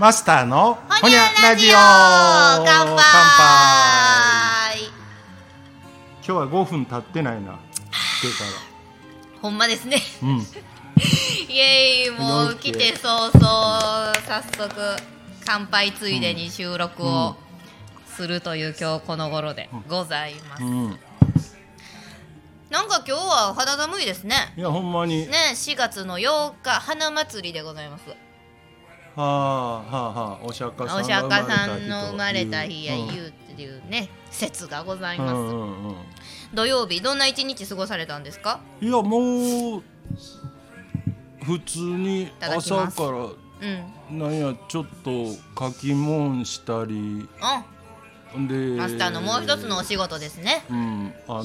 マスターのほにゃラジオ乾乾杯。今日は5分経ってないな。ほんまですね。らうん。イエーイもう来て早々早速乾杯ついでに収録をするという今日この頃でございます、うん。なんか今日は肌寒いですね。いやほんまに、ね4月の8日花祭りでございますはあはあはあお釈迦さんおが釈迦さん生の生まれた日やうん言うっていうね説がございます、うんうんうん土曜日どんな一日過ごされたんですか？いやもう普通に朝からうんなんやちょっと書き物したりあでマスターのもう一つのお仕事ですね。うんあの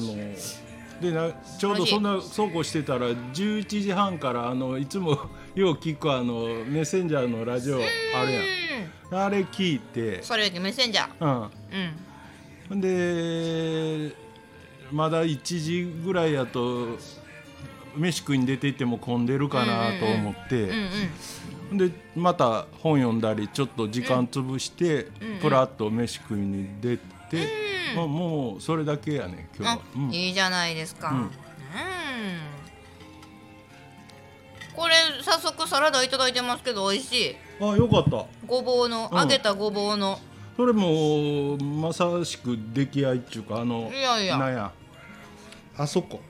でなちょうどそんなそうこうしてたら11時半からあのいつも よう聞くあのメッセンジャーのラジオあるやうん。んあれ聞いて。それメッセンジャー。うん。うん。でまだ1時ぐらいやと飯食いに出て行っても混んでるかなと思って、でまた本読んだりちょっと時間潰して、うんうん。プラッと飯食いに出て、うんまあ、もうそれだけやね今日あは。うん。いいじゃないですか。ううん。ん。これ早速サラダいただいてますけど美味しい。あよかった。ごぼうの、うん。揚げたごぼうの。それもまさしく出来合いっちゅうかあのいやいや。なんや。あそこ。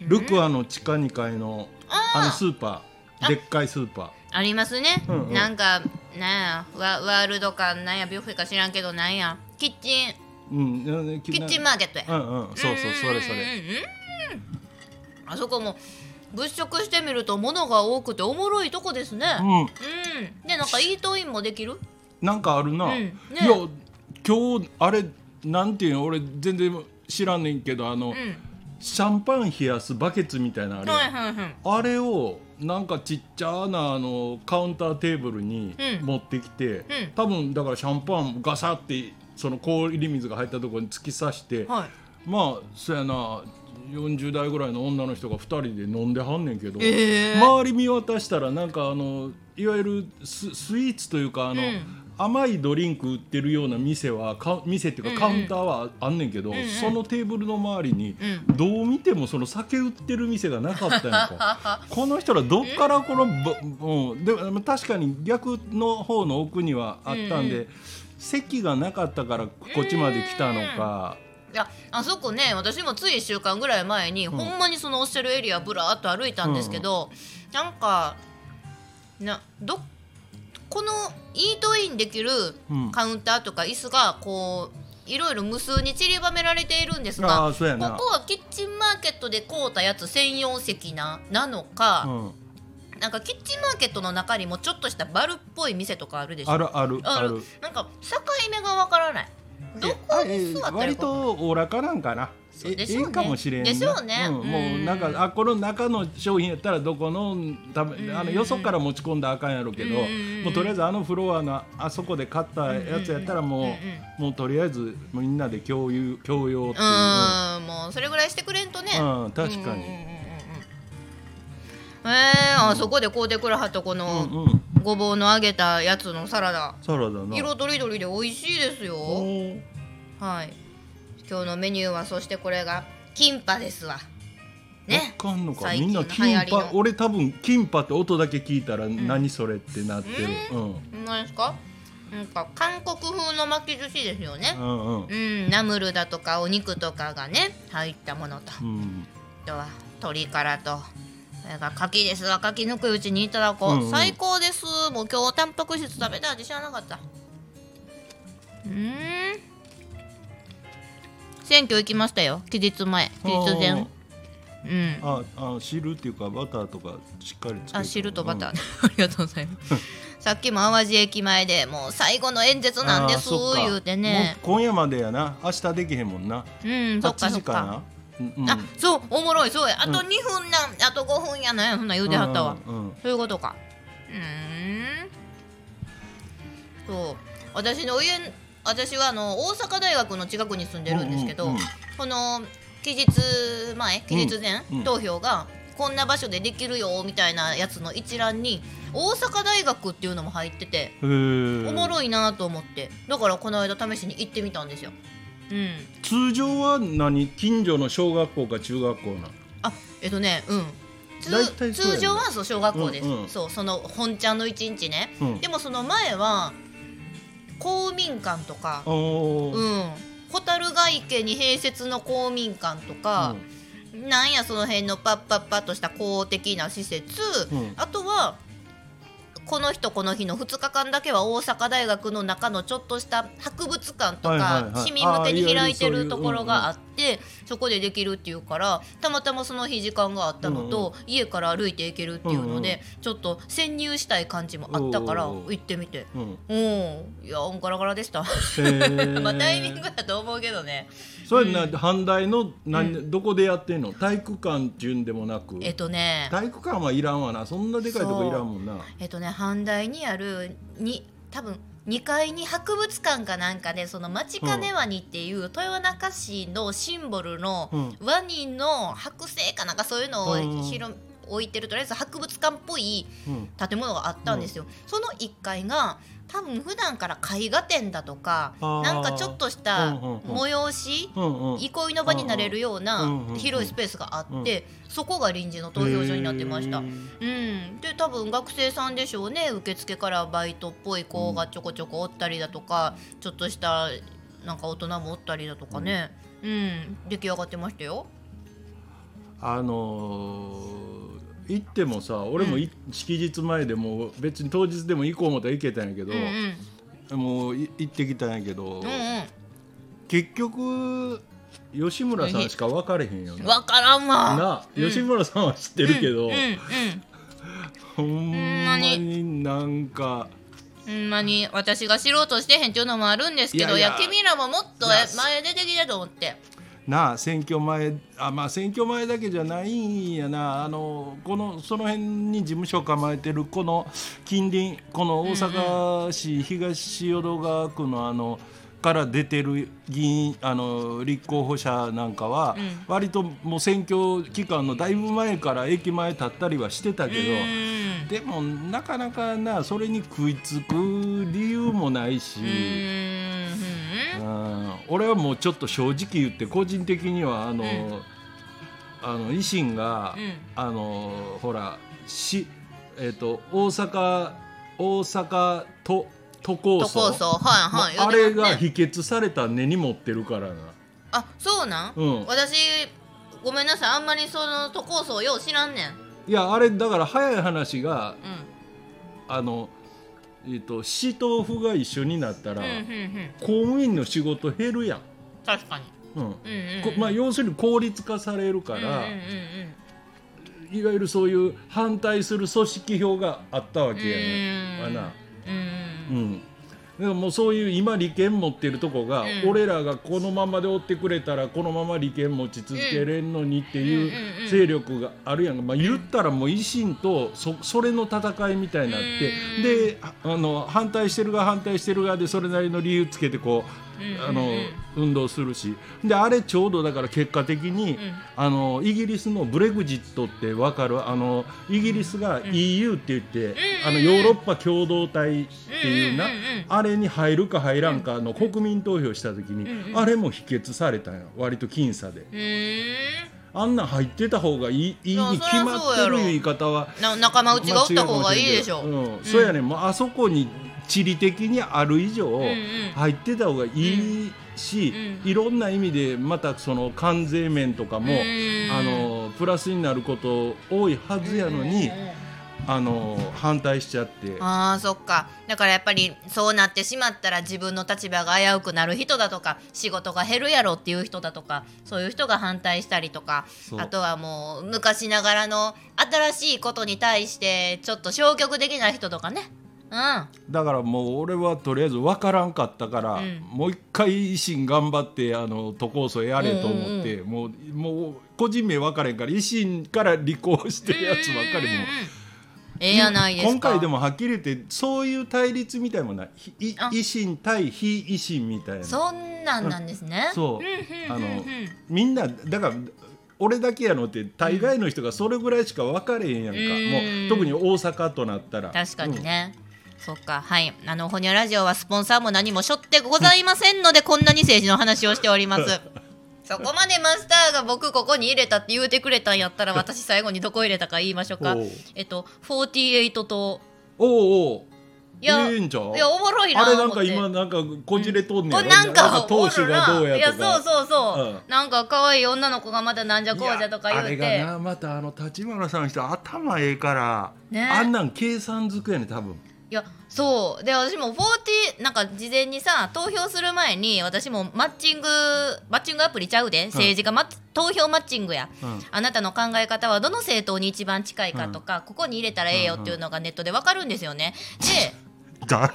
ルクアの地下2階のあのスーパー。でっかいスーパありますね。うんうんなんかなんやワワールドかなんやビュッフェか知らんけどなんやキッチンーうんキキッチンマーケットや。うんうんそうそうそれそれあそこも物色してみると物が多くておもろいとこですね。うんうん。でなんかイートインもできる？なんかあるな、うんねいや今日あれなんていうの？俺全然知らんねんけどあの、うん。シャンパン冷やすバケツみたいなのあれ、はいはいはい。あれをなんかちっちゃなあのカウンターテーブルにうん。持ってきて、うん。多分だからシャンパンガサってその氷水が入ったところに突き刺して、はい。まあそやな40代ぐらいの女の人が2人で飲んではんねんけど、えー。周り見渡したらなんかあのいわゆるススイーツというかあの、うん甘いドリンク売ってるような店はか店っていうかカウンターはあんねんけど、んうん。そのテーブルの周りに、うどう見てもその酒売ってる店がなかったやんか。この人らどっからこの、ぼうん、でも確かに逆の方の奥にはあったんで、うんう席がなかったからこっちまで来たのか。いやあそこね私もつい1週間ぐらい前に、ほんまにそのおっしゃるエリアぶらーっと歩いたんですけど、なんかなどこのイートインできるうん。カウンターとか椅子がこういろいろ無数に散りばめられているんですあがここはキッチンマーケットで買うたやつ専用席ななのか、うん、なんかキッチンマーケットの中にもちょっとしたバルっぽい店とかあるでしょ？あるあるあある。るなんか境目がわからない。どえこに座ったらい割いか分からないとおおらかなんかなでしょうね。ええかもしれんな。でしょうね。ん、もうなん。うんかあこの中の商品やったらどこのためあのよそから持ち込んだらあかんやろうけどうんもうとりあえずあのフロアのあそこで買ったやつやったらもうもうとりあえずみんなで共有共用っていう。うーんもうそれぐらいしてくれんとね。うん確かに。えー、あそこで買うてくれはったこうのんうん。ごぼうの揚げたやつのサラダ。サラダな。色とりどりで美味しいですよ。はい今日のメニューはそしてこれがキンパですわ。ね。わかんのか。みんなキンパ。俺多分キンパって音だけ聞いたら何それってなってる。うん。何ですか？なんか韓国風の巻き寿司ですよね。うんうん。うん。ナムルだとかお肉とかがね入ったものと。うん。あとは鶏からと。それが牡蠣ですわ。牡蠣抜くうちにいただこう、うんうん。最高です。もう今日タンパク質食べたって知らなかった。うーん選挙行きましたよ。期日前。期日前。う。ん。ああ汁っていうかバターとかしっかりつけてあ汁とバター、ありがとうございます。さっきも淡路駅前でもう最後の演説なんです言うてね。今夜までやな。明日できへんもんな。うんそっか8そっか。うんうん。あそうおもろいそうや。あとうん2分なん、あと5分やな。そんなん言うてはったわ、うんうんそういうことか。うーん。そう。私の家私はあの大阪大学の近くに住んでるんですけど、この期日前期日前、うん。投票がこんな場所でできるよみたいなやつの一覧に大阪大学っていうのも入ってておもろいなと思って。だからこの間試しに行ってみたんですよ。うん、通常は何？近所の小学校か中学校なあえっとねうん。通常はそう小学校です、うんうん。そうその本ちゃんの一日ね、うん。でもその前は公民館とかうん。蛍ヶ池に併設の公民館とか、なんやその辺のパッパッパッとした公的な施設、うん。あとはこの日とこの日の2日間だけは大阪大学の中のちょっとした博物館とかはい市民向けに開いてるところがあってそこでできるっていうからたまたまその日時間があったのと家から歩いて行けるっていうのうんでちょっと潜入したい感じもあったから行ってみて。うん。うん。いやガラガラでした。まあタイミングだと思うけどね。それな阪大の何、どこでやってんの？体育館順でもなく。えっとね。体育館はいらんわな。そんなでかいとこいらんもんな。えっとね阪大にあるに多分2階に博物館かなんかでその町金ワニっていう豊中市のシンボルのうん。ワニの剥製かなんかそういうのを置いてるとりあえず博物館っぽいうん。建物があったんですよ、その1階が多分普段から絵画展だとかなんかちょっとした催し憩いの場になれるよううんな広いスペースがあってそこが臨時の投票所になってました。うん、で多分学生さんでしょうね。受付からバイトっぽい子がちょこちょこおったりだとか、ちょっとしたなんか大人もおったりだとかね、うん。出来上がってましたよ。あのー行ってもさ俺もい、式日前でもう別に当日でも行こう思ったら行けたんやけどうん、うんもうい行ってきたんやけど、うん結局吉村さんしか分かれへんようん、な。分からんわ。な、うん吉村さんは知ってるけど、うんうんほんまになんかうん、ほんまに私が知ろうとしてへんっていうのもあるんですけどいいや君らももっと前出てきたと思って。なあ選挙前あまあ選挙前だけじゃないんやな。あのこのその辺に事務所構えてるこの近隣この大阪市東淀川区のあのから出てる議員あの立候補者なんかは、うん。割ともう選挙期間のだいぶ前から駅前立ったりはしてたけど、うん。でもなかなかなそれに食いつく理由もないし。うんうん俺はもうちょっと正直言って個人的にはあの、ん。あの維新が、うん。あのほらしえっ、と大阪大阪都都構都想構想。はいはい。もうあれが否決された根に持ってるからな。あそうなん、うん。私ごめんなさい。あんまりその都構想よう知らんねん。いやあれだから早い話がうん。あの、えー、と市と府が一緒になったら、うんうんうん。公務員の仕事減るやん。確かに。うん。うんうんうん。こまあ、要するに効率化されるから、うんうんうんいわゆるそういう反対する組織票があったわけやね。うんん。な。うんうん。うん。でももうそういう今利権持ってるとこが、うん。俺らがこのままで追ってくれたらこのまま利権持ち続けれんのにっていう勢力があるやんか、まあ、言ったらもう維新とそそれの戦いみたいになって、うん。でああの反対してる側反対してる側でそれなりの理由つけてこう、あの運動するし。であれちょうどだから結果的に、ん。あのイギリスのブレグジットって分かる？あのイギリスが EU って言って、あのヨーロッパ共同体っていうな、あれに入るか入らんかの国民投票した時に、あれも否決されたんや。割と僅差で。あんなん入ってた方がいいいいに決まってる言い方はな仲間内がおった方がいいでしょ。うん。そうやねん。もうあそこに地理的にある以上、んうん。入ってた方がいいし、うんいろんな意味でまたその関税面とかも、うんあのプラスになること多いはずやのに、あの反対しちゃって。あーそっか。だからやっぱりそうなってしまったら自分の立場が危うくなる人だとか仕事が減るやろっていう人だとかそういう人が反対したりとかあとはもう昔ながらの新しいことに対してちょっと消極的な人とかね。うんだからもう俺はとりあえず分からんかったから、うん。もう一回維新頑張ってあの都構想やれと思って、もうもう個人名分からへんから維新から立候補してるやつばっかりも。ええやないですか。今回でもはっきり言ってそういう対立みたいもんない。維新対非維新みたいな。そんなんなんですね。そう。うんうんあのうん。うんみんなだから俺だけやのって大概の人がそれぐらいしか分かれへんやんか、うん。もう特に大阪となったら。確かにね、そっか。はい。あのほにゃラジオはスポンサーも何もしょってございませんのでこんなに政治の話をしております。そこまでマスターが僕ここに入れたって言うてくれたんやったら私最後にどこ入れたか言いましょうか。えっと48と。おうおう。いやええんちゃういやおもろいなあれなんか今なんかこじれとんねやろ、これなんか投手がどうおるないやそうそうそう、うん。なんか可愛い女の子がまたなんじゃこうじゃとか言ういやあれてがなまたあの立花さんの人頭ええから、ね。あんなん計算づくやね多分いやそう。で私も40なんか事前にさ投票する前に私もマッチングマッチングアプリちゃうで。政治家、マッ投票マッチングや、うん。あなたの考え方はどの政党に一番近いかとか、ここに入れたらええよっていうのがネットでわかるんですよね。でだ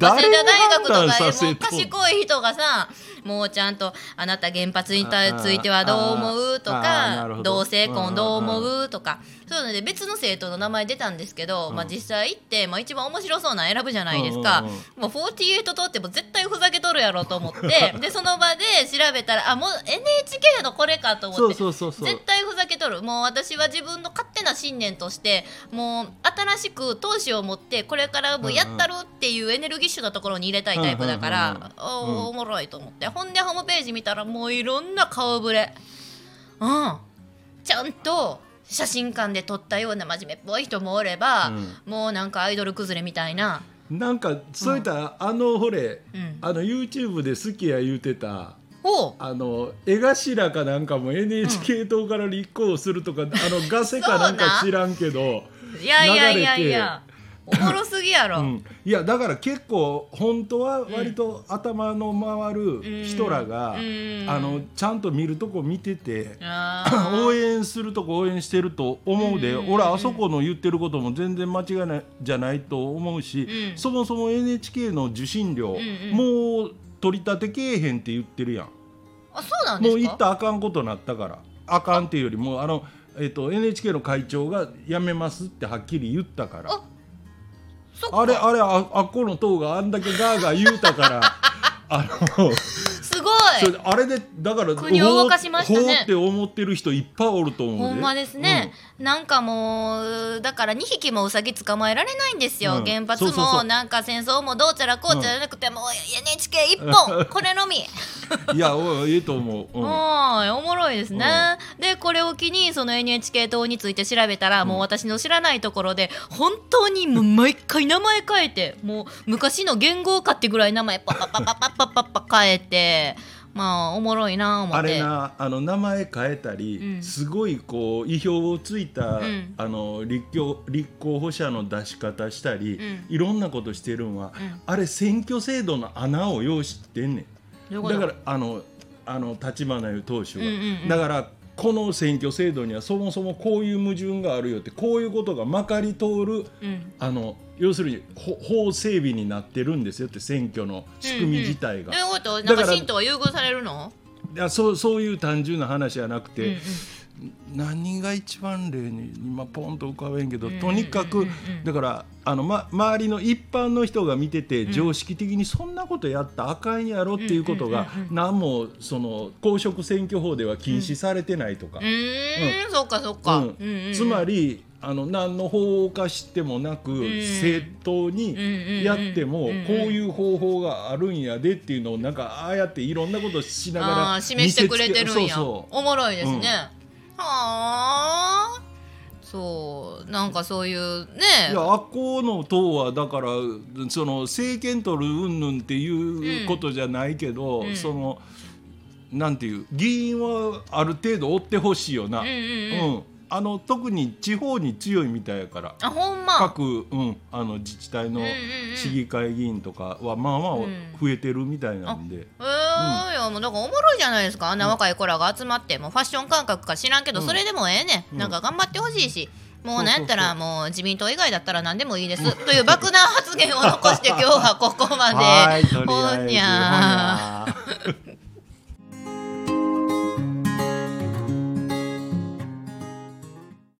早稲田大学とかも賢い人がさもうちゃんとあなた原発にたついてはどう思うとか同性婚ど。う思うとか。そういうので別の政党の名前出たんですけど、まあ、実際行って、まあ、一番面白そうなの選ぶじゃないですか、もう48通っても絶対ふざけとるやろと思って でその場で調べたらあもう NHK のこれかと思って絶対ふざけとる。もう私は自分の勝手な信念としてもう新しく闘志を持ってこれからもうやったるっていうエネルギッシュなところに入れたいタイプだから、おもろいと思ってほんでホームページ見たらもういろんな顔ぶれ。うん。ちゃんと写真館で撮ったような真面目っぽい人もおれば、もうなんかアイドル崩れみたいな。なんかそういった、あのほれ、うん。あの YouTube で好きや言うてたあの江頭かなんかも NHK 党から立候補するとか、あのガセかなんか知らんけどいやいやいやいやおもろすぎやろ、うん、いやだから結構本当は割と頭の回る人らが、うん。あのちゃんと見るとこ見てて、あー。応援するとこ応援してると思うで、うん俺あそこの言ってることも全然間違いないじゃないと思うし、うん。そもそも NHK の受信料、んうん。もう取り立てけえへんって言ってるやん。あそうなんですか？もう言ったらあかんことなったから。あかんっていうよりもあの、えっと NHK の会長が辞めますってはっきり言ったから。ああれあれああっこの塔があんだけガーガー言うたからあのい。それあれでだから国を動かしましたね。ほうって思ってる人いっぱいおると思うで。ほんまですね、なんかもうだから2匹もウサギ捕まえられないんですよ、うん。原発もなんか戦争もどうちゃらこうちゃらなくて、もう NHK 一本 これのみ。うんいやおいいいと思う、うん。はいおもろいですね、でこれを機にその NHK 党について調べたら、もう私の知らないところで本当にもう毎回名前変えてもう昔の元号かってぐらい名前パッパッパッパッパッパッパッパッ変えてまあおもろいな思って。あれなあの名前変えたり、うん。すごいこう意表をついた、ん。あの立候立候補者の出し方したり、うん。いろんなことしてるんは、ん。あれ選挙制度の穴を用意してんねどういうんこと？だからあのあの立花湯党首は、うんうんうん。だからこの選挙制度にはそもそもこういう矛盾があるよってこういうことがまかり通るうん。あの要するにほ法整備になってるんですよって選挙の仕組み自体が。どういうことなんか神道は優遇されるの？いやそうそういう単純な話じゃなくて、うんうん。何が一番例に今ポンと浮かべんけど、うんとにかく、うんうん。うんだからあの、ま、周りの一般の人が見てて、常識的にそんなことやったらあかんやろっていうことが、うんうんうんうん何もその公職選挙法では禁止されてないとか、うーん、そっかそっか、うん。うんうんうん。つまりあの何の法を犯してもなく、正当にやっても、うんうんうんうんこういう方法があるんやでっていうのをなんかああやっていろんなことしながら示してくれてるんや。おもろいですね、はあ。そうなんかそういうね。いやあっこの党はだからその政権取る云々っていうことじゃないけど、うん。そのなんていう議員はある程度追ってほしいよな、うんうんうん。うんあの特に地方に強いみたいやから。あほんま。各、うん、あの自治体のうんうんうん。市議会議員とかはまあまあうん。増えてるみたいなんで、えーいやもうなんかおもろいじゃないですか。あんな若い子らが集まってもうファッション感覚か知らんけど、それでもええねん。なんか頑張ってほしいしもうなんやったらもう自民党以外だったら何でもいいです。という爆弾発言を残して今日はここまで。ほんにゃほんにゃ